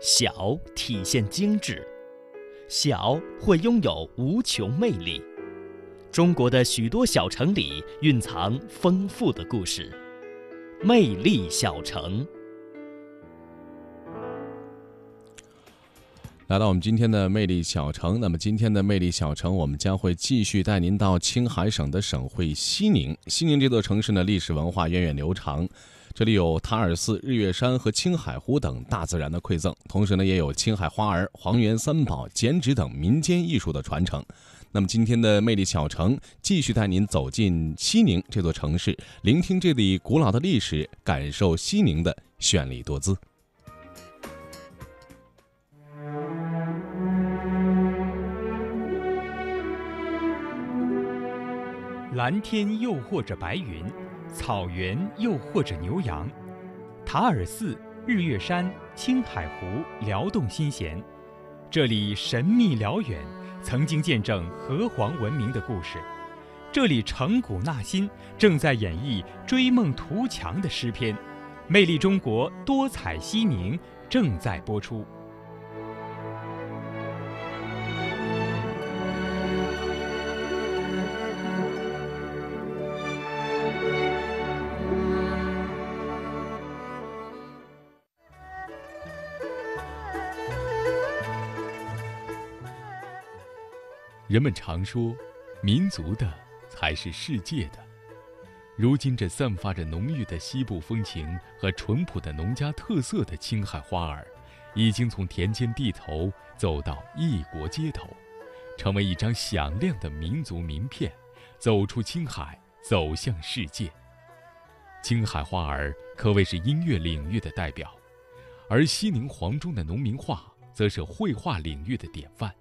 小体现精致，小会拥有无穷魅力。中国的许多小城里蕴藏丰富的故事，魅力小城。来到我们今天的魅力小城，那么今天的魅力小城，我们将会继续带您到青海省的省会西宁。西宁这座城市呢，历史文化源远流长，这里有塔尔寺、日月山和青海湖等大自然的馈赠，同时呢，也有青海花儿、黄原三宝、剪纸等民间艺术的传承。那么今天的魅力小城，继续带您走进西宁这座城市，聆听这里古老的历史，感受西宁的绚丽多姿。蓝天诱惑着白云，草原诱惑着牛羊，塔尔寺、日月山、青海湖撩动心弦，这里神秘辽远，曾经见证河湟文明的故事，这里成古纳新，正在演绎追梦图强的诗篇，魅力中国，多彩西宁正在播出。人们常说，民族的才是世界的。如今，这散发着浓郁的西部风情和淳朴的农家特色的青海花儿，已经从田间地头走到异国街头，成为一张响亮的民族名片，走出青海，走向世界。青海花儿可谓是音乐领域的代表，而西宁黄忠的农民画则是绘画领域的典范。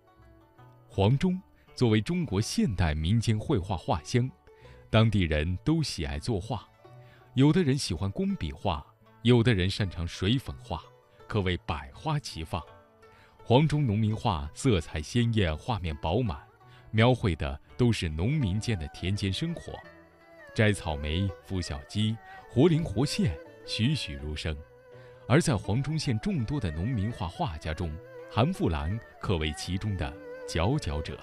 黄忠。作为中国现代民间绘画画乡，当地人都喜爱作画，有的人喜欢工笔画，有的人擅长水粉画，可谓百花齐放。黄忠农民画色彩鲜艳，画面饱满，描绘的都是农民间的田间生活，摘草莓、孵小鸡，活灵活现，栩栩如生。而在黄忠县众多的农民画画家中，韩富兰可谓其中的佼佼者。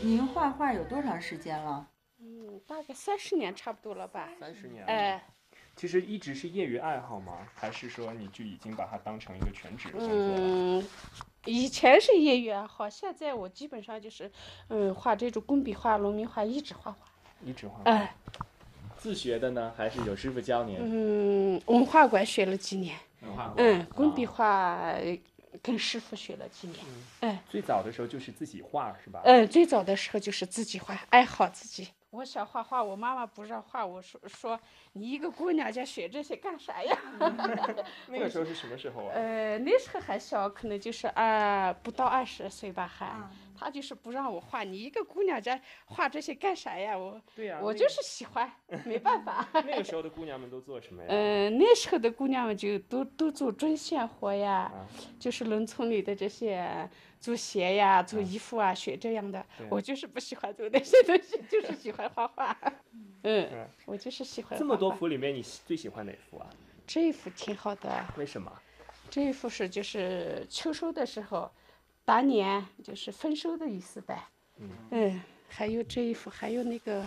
您画画有多长时间了？嗯，大概三十年差不多了吧。三十年。哎，其实一直是业余爱好吗？还是说你就已经把它当成一个全职的工作嗯，以前是业余爱好，现在我基本上就是，嗯，画这种工笔画、农民画，一直画画。一直画。哎。自学的呢，还是有师傅教您？嗯，文化馆学了几年。文化馆。嗯，工笔画。跟师傅学了几年，哎，最早的时候就是自己画是吧？嗯，最早的时候就是自己画，爱好自己。我想画画，我妈妈不让画，我说说你一个姑娘家学这些干啥呀？那个时候是什么时候啊？呃，那时候还小，可能就是二不到二十岁吧，还。他就是不让我画，你一个姑娘家画这些干啥呀？我，对呀，我就是喜欢，没办法。那个时候的姑娘们都做什么呀？嗯，那时候的姑娘们就都都做针线活呀，就是农村里的这些做鞋呀、做衣服啊，学这样的。我就是不喜欢做那些东西，就是喜欢画画。嗯，我就是喜欢。这么多幅里面，你最喜欢哪幅啊？这一幅挺好的。为什么？这一幅是就是秋收的时候。大年就是丰收的意思呗，嗯，还有这一幅，还有那个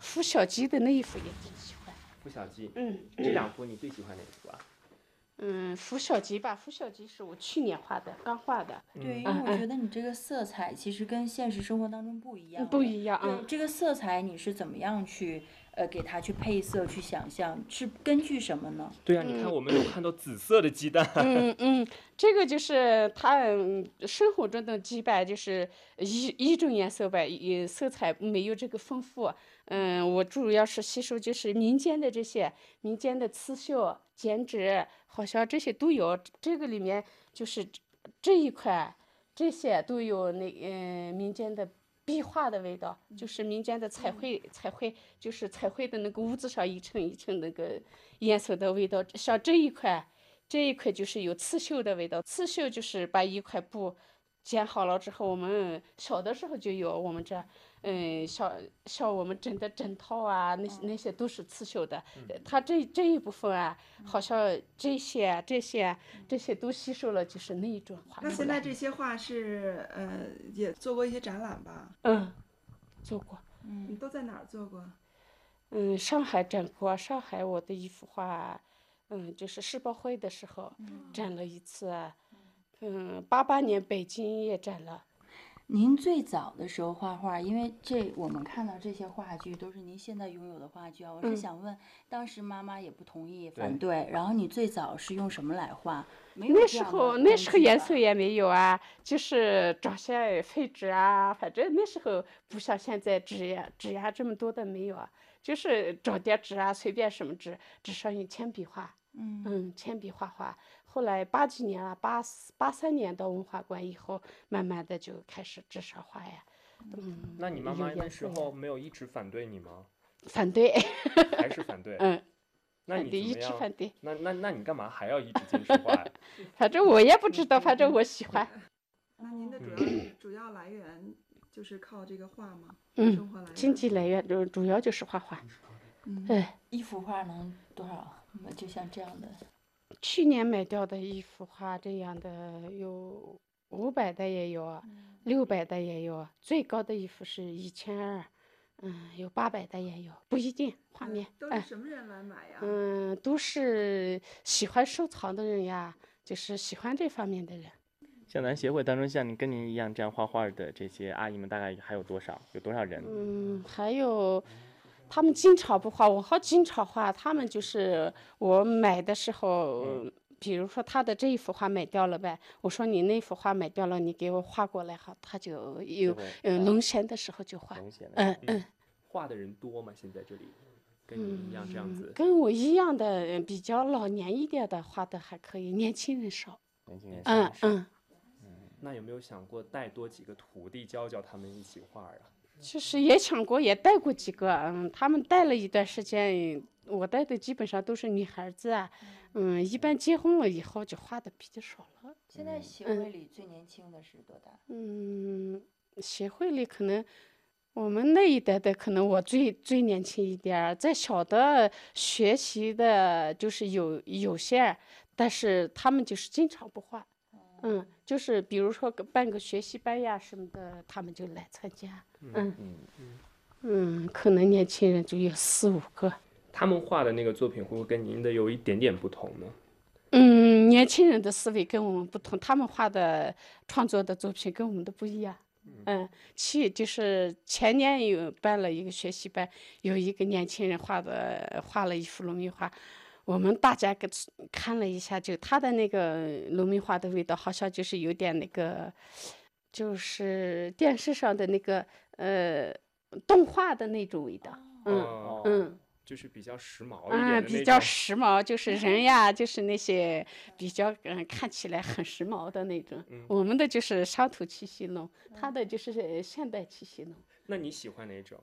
孵小鸡的那一幅也挺喜欢。孵小鸡，嗯，这两幅你最喜欢哪一幅啊？嗯，孵小鸡吧，孵小鸡是我去年画的，刚画的。对，因为我觉得你这个色彩其实跟现实生活当中不一样。不一样啊。这个色彩你是怎么样去？呃，给它去配色，去想象，是根据什么呢？对啊，你看我们有看到紫色的鸡蛋。嗯嗯，这个就是它生活中的鸡吧，就是一一种颜色呗，也色彩没有这个丰富。嗯，我主要是吸收就是民间的这些民间的刺绣、剪纸，好像这些都有。这个里面就是这一块，这些都有那嗯民间的。壁画的味道，就是民间的彩绘，彩绘就是彩绘的那个屋子上一层一层那个颜色的味道。像这一块，这一块就是有刺绣的味道。刺绣就是把一块布剪好了之后，我们小的时候就有，我们这，嗯，像像我们整的枕套啊，那些那些都是刺绣的。呃他这这一部分啊，好像这些啊这些啊这些都吸收了，就是那一种画。那现在这些画是呃也做过一些展览吧？嗯，做过。你都在哪儿做过？嗯，上海展过，上海我的一幅画，嗯，就是世博会的时候展了一次，嗯，八八年北京也展了。您最早的时候画画，因为这我们看到这些话剧都是您现在拥有的话剧啊。我是嗯想问，当时妈妈也不同意反对，然后你最早是用什么来画？没有那时候那时候颜色也没有啊，就是找些废纸啊，反正那时候不像现在纸呀纸呀这么多的没有啊，就是找点纸啊，随便什么纸，纸上用铅笔画，嗯嗯，铅笔画画。后来八几年了，八四八三年到文化馆以后，慢慢的就开始纸上画呀，嗯，那你妈妈那时候没有一直反对你吗？反对，还是反对？嗯，那你怎么样？直反对，那那那你干嘛还要一直坚持画呀？反正我也不知道，反正我喜欢，那您的主要主要来源就是靠这个画吗？嗯生活来源。经济来源主主要就是画画，嗯哎。一幅画能多少？嗯就像这样的，去年买掉的一幅画，这样的有五百的也有，嗯六百的也有，最高的一幅是一千二，嗯，有八百的也有，不一定画面，哎都是，什么人来买呀？嗯，都是喜欢收藏的人呀，就是喜欢这方面的人。像咱协会当中，像你跟您一样这样画画的这些阿姨们，大概还有多少？有多少人？嗯，还有，他们经常不画，我好经常画。他们就是我买的时候，比如说他的这一幅画买掉了呗，我说你那幅画买掉了，你给我画过来哈，他就有会嗯农闲的时候就画。嗯嗯画的人多吗？现在这里跟你一样这样嗯子，，跟我一样的呃比较老年一点的画的还可以，年轻人少。年轻人嗯少嗯，那有没有想过带多几个徒弟教教他们一起画呀？就是也抢过，也带过几个，嗯，他们带了一段时间，我带的基本上都是女孩子啊，嗯，一般结婚了以后就花的比较少了。现在协嗯会里最年轻的是多大？嗯，协会里可能我们那一代的，可能我最最年轻一点儿，再小的学习的，就是有有些，但是他们就是经常不画，嗯，就是比如说个办个学习班呀什么的，他们就来参加，嗯嗯，可能年轻人就有四五个。他们画的那个作品会不会跟您的有一点点不同呢？嗯，年轻人的思维跟我们不同，他们画的创作的作品跟我们的不一样。嗯，去就是前年有办了一个学习班，有一个年轻人画的画了一幅农民画，我们大家给看了一下，就他的那个农民画的味道，好像就是有点那个，就是电视上的那个呃动画的那种味道。嗯哦嗯。就是比较时髦一点啊，比较时髦，就是人呀，就是那些比较嗯看起来很时髦的那种。嗯我们的就是乡土气息浓，他的就是呃现代气息浓。那你喜欢哪种？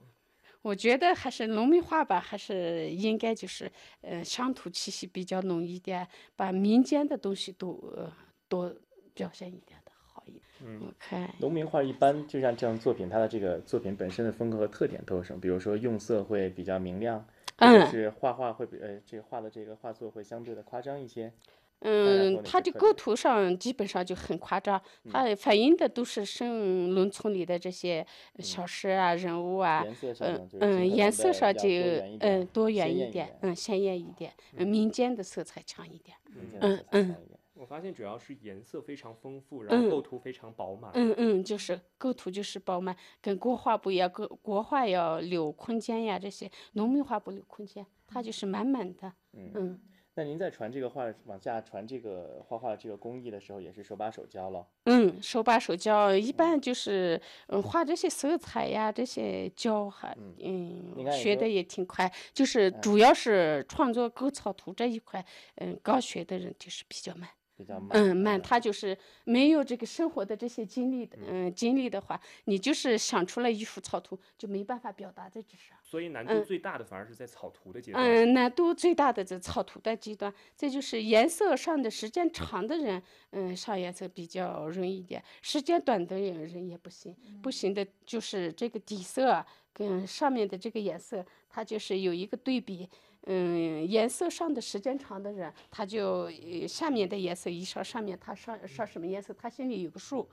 我觉得还是农民画吧，还是应该就是呃乡土气息比较浓一点，把民间的东西都呃多表现一点的好一点。嗯我看农民画一般就像这样作品，它的这个作品本身的风格和特点都有什么？比如说用色会比较明亮，嗯是画画会比呃这个画的这个画作会相对的夸张一些。嗯，哪它的构图上基本上就很夸张，嗯。它反映的都是生农村里的这些小事啊、人物啊，颜色上嗯嗯，颜色上就多元一点嗯多元一鲜艳一点，嗯鲜艳一点，嗯。民间的色彩强一点，嗯嗯。我发现主要是颜色非常丰富，然后嗯构图非常饱满。嗯。嗯，就是构图就是饱满，跟国画不一样，国国画要留空间呀，这些农民画不留空间，它就是满满的，嗯嗯那您在传这个画往下传这个画画这个工艺的时候，也是手把手教了。嗯，手把手教，一般就是嗯画这些色彩呀，这些教还你嗯学的也挺快，就是主要是创作构草图这一块，嗯，刚学的人就是比较慢。比较慢。嗯，慢，他就是没有这个生活的这些经历的，嗯，经历的话，你就是想出来一幅草图，就没办法表达在纸上。所以难度嗯最大的反而是在草图的阶段。嗯，难度最大的这草图的阶段，这就是颜色上的时间长的人，嗯，上颜色比较容易一点，时间短的人人也不行，不行的就是这个底色啊跟上面的这个颜色，它就是有一个对比。嗯，颜色上的时间长的人，他就呃下面的颜色一上，上面他上上什么颜色，他心里有个数。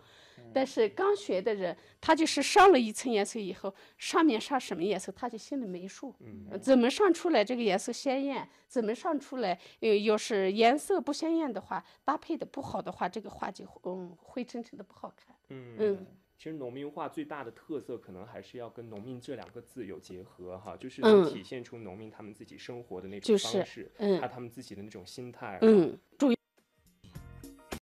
但是刚学的人，他就是上了一层颜色以后，上面上什么颜色，他就心里没数。嗯怎么上出来这个颜色鲜艳？怎么上出来？呃，要是颜色不鲜艳的话，搭配的不好的话，这个画就嗯灰沉沉的不好看。嗯嗯其实农民画最大的特色，可能还是要跟“农民”这两个字有结合哈，就是嗯能体现出农民他们自己生活的那种方式，嗯还有他们自己的那种心态。嗯，主